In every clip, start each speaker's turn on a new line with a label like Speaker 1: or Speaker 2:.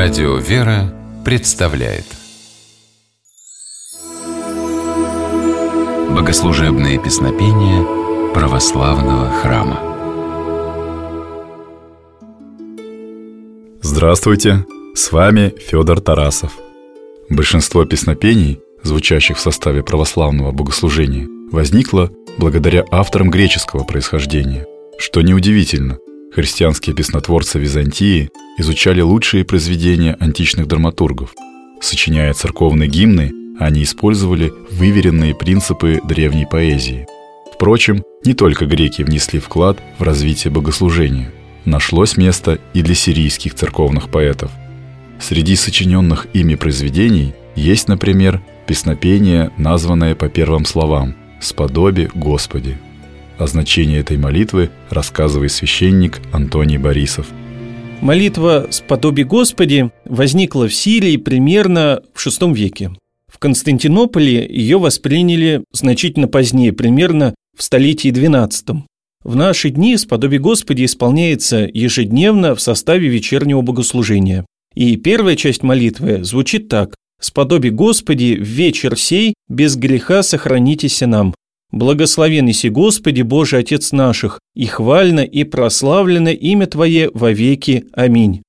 Speaker 1: Радио «Вера» представляет Богослужебные песнопения православного храма
Speaker 2: Здравствуйте! С вами Федор Тарасов. Большинство песнопений, звучащих в составе православного богослужения, возникло благодаря авторам греческого происхождения, что неудивительно – Христианские песнотворцы Византии изучали лучшие произведения античных драматургов. Сочиняя церковные гимны, они использовали выверенные принципы древней поэзии. Впрочем, не только греки внесли вклад в развитие богослужения. Нашлось место и для сирийских церковных поэтов. Среди сочиненных ими произведений есть, например, песнопение, названное по первым словам «Сподоби Господи», о значении этой молитвы рассказывает священник Антоний Борисов.
Speaker 3: Молитва «Сподоби Господи» возникла в Сирии примерно в VI веке. В Константинополе ее восприняли значительно позднее, примерно в столетии XII. В наши дни «Сподоби Господи» исполняется ежедневно в составе вечернего богослужения. И первая часть молитвы звучит так «Сподоби Господи, в вечер сей без греха сохранитесь нам, Благословен иси Господи Боже Отец наших, и хвально и прославлено имя Твое во веки. Аминь.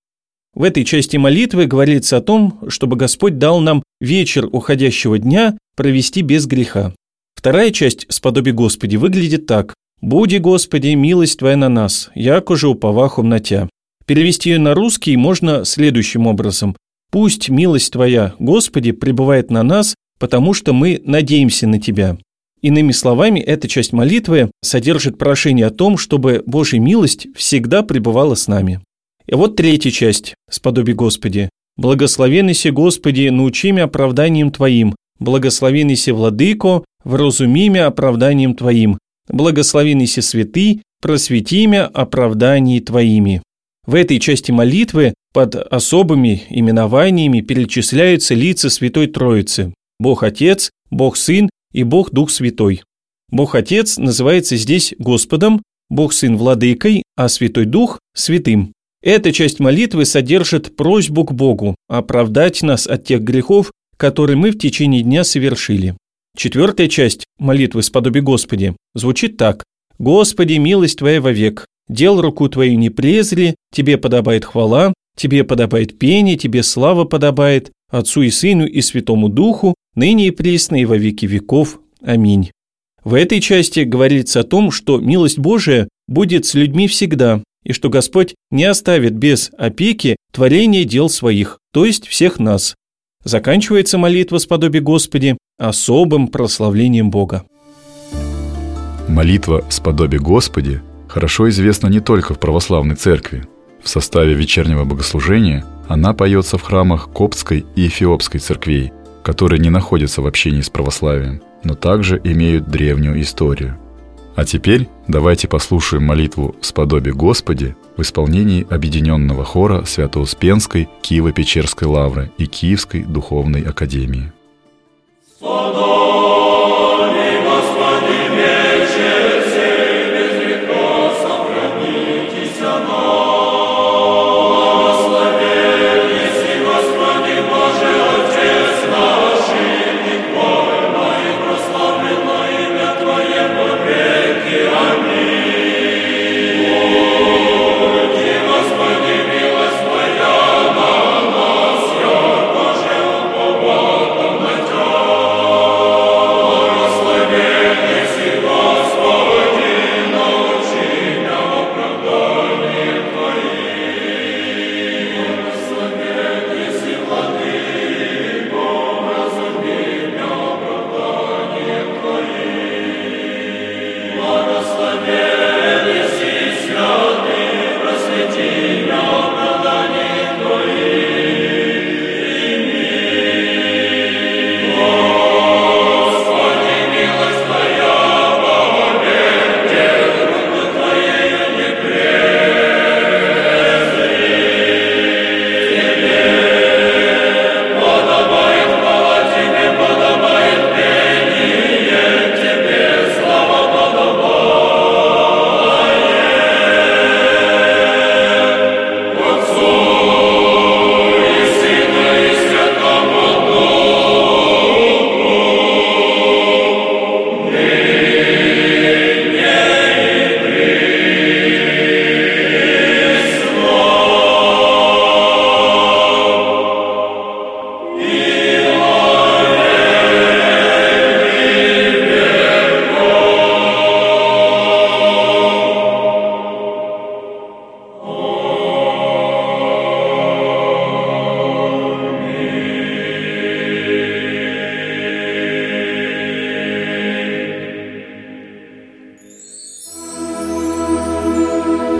Speaker 3: В этой части молитвы говорится о том, чтобы Господь дал нам вечер уходящего дня провести без греха. Вторая часть «Сподоби Господи» выглядит так. «Буди, Господи, милость Твоя на нас, яко же уповахум на Тя». Перевести ее на русский можно следующим образом. «Пусть милость Твоя, Господи, пребывает на нас, потому что мы надеемся на Тебя». Иными словами, эта часть молитвы содержит прошение о том, чтобы Божья милость всегда пребывала с нами. И вот третья часть «Сподоби Господи». «Благословен иси Господи, научи меня оправданием Твоим, благословен иси Владыко, вразуми меня оправданием Твоим, благословен иси Святый, просвети меня оправдании Твоими». В этой части молитвы под особыми именованиями перечисляются лица Святой Троицы – Бог Отец, Бог Сын и Бог Дух Святой. Бог Отец называется здесь Господом, Бог Сын – Владыкой, а Святой Дух – Святым. Эта часть молитвы содержит просьбу к Богу оправдать нас от тех грехов, которые мы в течение дня совершили. Четвертая часть молитвы «Сподоби Господи» звучит так. «Господи, милость Твоя вовек, дел руку Твою не презри, Тебе подобает хвала, Тебе подобает пение, Тебе слава подобает, Отцу и Сыну и Святому Духу, ныне и присно и во веки веков. Аминь. В этой части говорится о том, что милость Божия будет с людьми всегда, и что Господь не оставит без опеки творение дел своих, то есть всех нас. Заканчивается молитва с подобие Господи особым прославлением Бога.
Speaker 2: Молитва с подобие Господи хорошо известна не только в православной церкви. В составе вечернего богослужения она поется в храмах Коптской и Эфиопской церквей, которые не находятся в общении с православием, но также имеют древнюю историю. А теперь давайте послушаем молитву «Сподоби Господи» в исполнении объединенного хора Свято-Успенской Киево-Печерской лавры и Киевской духовной академии.